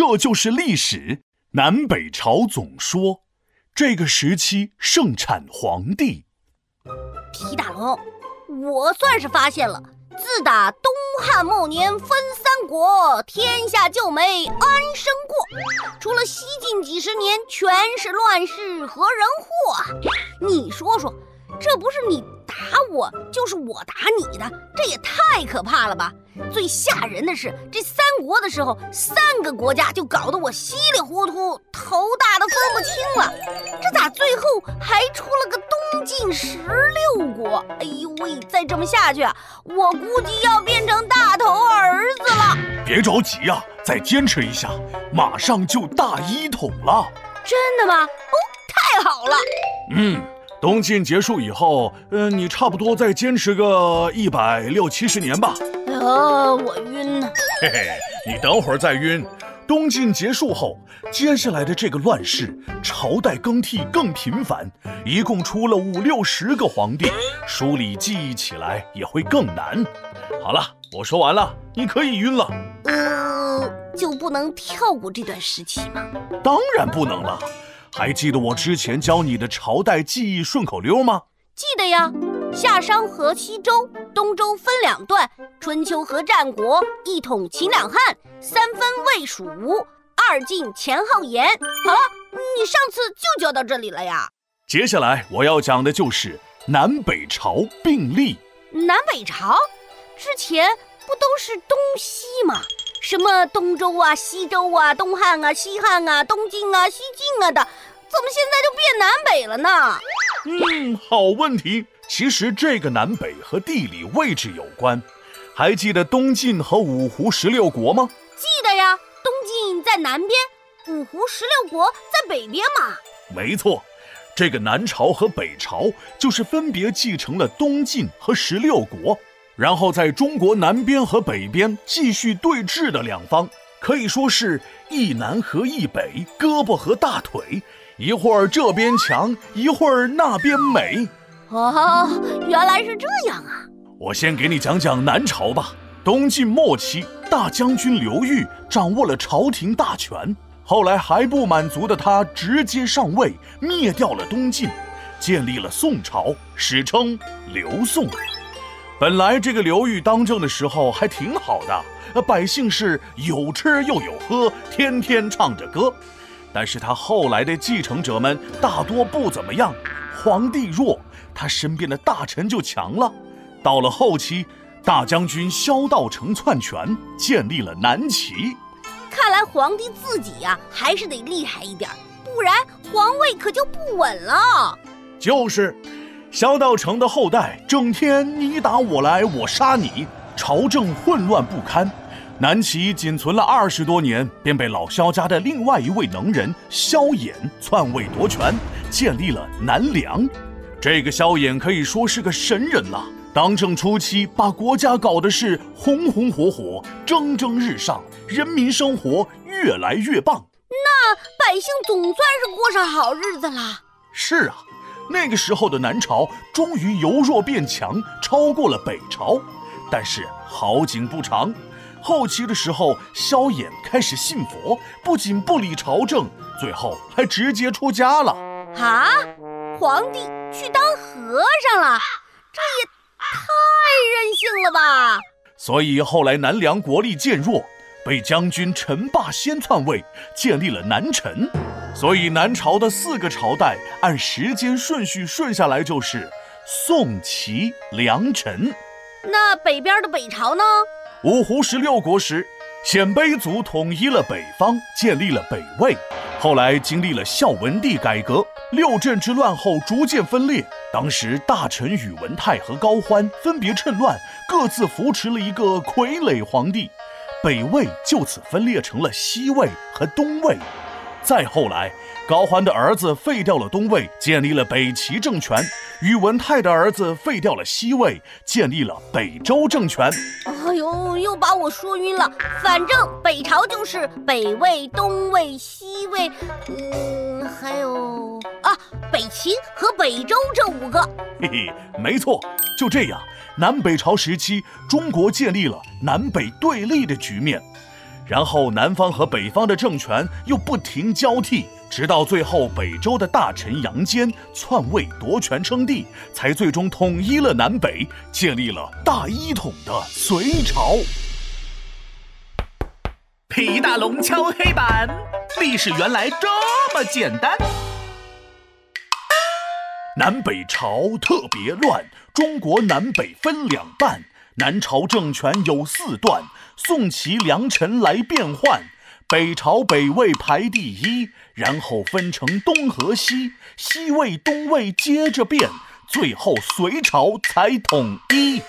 这就是历史。南北朝总说，这个时期盛产皇帝。皮大龙，我算是发现了，自打东汉末年分三国，天下就没安生过。除了西晋几十年，全是乱世和人祸。你说说，这不是你？打我就是我打你的，这也太可怕了吧！最吓人的是，这三国的时候，三个国家就搞得我稀里糊涂、头大的分不清了。这咋最后还出了个东晋十六国？哎呦喂，再这么下去，我估计要变成大头儿子了。别着急呀，再坚持一下，马上就大一统了。真的吗？哦，太好了。嗯。东晋结束以后，嗯，你差不多再坚持个一百六七十年吧。啊，我晕呢。嘿嘿，你等会儿再晕。东晋结束后，接下来的这个乱世，朝代更替更频繁，一共出了五六十个皇帝，梳理记忆起来也会更难。好了，我说完了，你可以晕了。呃，就不能跳过这段时期吗？当然不能了。还记得我之前教你的朝代记忆顺口溜吗？记得呀，夏商和西周，东周分两段，春秋和战国，一统秦两汉，三分魏蜀吴，二晋前后延。好了，你上次就教到这里了呀。接下来我要讲的就是南北朝并立。南北朝之前不都是东西吗？什么东周啊、西周啊、东汉啊、西汉啊、东晋啊、西晋啊的，怎么现在就变南北了呢？嗯，好问题。其实这个南北和地理位置有关。还记得东晋和五胡十六国吗？记得呀，东晋在南边，五胡十六国在北边嘛。没错，这个南朝和北朝就是分别继承了东晋和十六国。然后在中国南边和北边继续对峙的两方，可以说是一南和一北，胳膊和大腿，一会儿这边强，一会儿那边美。哦，原来是这样啊！我先给你讲讲南朝吧。东晋末期，大将军刘裕掌握了朝廷大权，后来还不满足的他直接上位，灭掉了东晋，建立了宋朝，史称刘宋。本来这个刘裕当政的时候还挺好的，百姓是有吃又有喝，天天唱着歌。但是他后来的继承者们大多不怎么样，皇帝弱，他身边的大臣就强了。到了后期，大将军萧道成篡权，建立了南齐。看来皇帝自己呀，还是得厉害一点，不然皇位可就不稳了。就是。萧道成的后代整天你打我来，我杀你，朝政混乱不堪。南齐仅存了二十多年，便被老萧家的另外一位能人萧衍篡位夺权，建立了南梁。这个萧衍可以说是个神人了。当政初期，把国家搞得是红红火火，蒸蒸日上，人民生活越来越棒。那百姓总算是过上好日子了。是啊。那个时候的南朝终于由弱变强，超过了北朝。但是好景不长，后期的时候，萧衍开始信佛，不仅不理朝政，最后还直接出家了。啊，皇帝去当和尚了，这也太任性了吧！所以后来南梁国力渐弱。被将军陈霸先篡位，建立了南陈，所以南朝的四个朝代按时间顺序顺下来就是宋、齐、梁、陈。那北边的北朝呢？五胡十六国时，鲜卑族统一了北方，建立了北魏。后来经历了孝文帝改革，六镇之乱后逐渐分裂。当时大臣宇文泰和高欢分别趁乱，各自扶持了一个傀儡皇帝。北魏就此分裂成了西魏和东魏，再后来，高欢的儿子废掉了东魏，建立了北齐政权；宇文泰的儿子废掉了西魏，建立了北周政权。哎呦，又把我说晕了。反正北朝就是北魏、东魏、西魏，嗯，还有啊，北齐和北周这五个。嘿嘿，没错，就这样。南北朝时期，中国建立了南北对立的局面。然后南方和北方的政权又不停交替，直到最后北周的大臣杨坚篡位夺权称帝，才最终统一了南北，建立了大一统的隋朝。皮大龙敲黑板，历史原来这么简单。南北朝特别乱，中国南北分两半。南朝政权有四段，宋齐梁陈来变换。北朝北魏排第一，然后分成东和西，西魏、东魏接着变，最后隋朝才统一。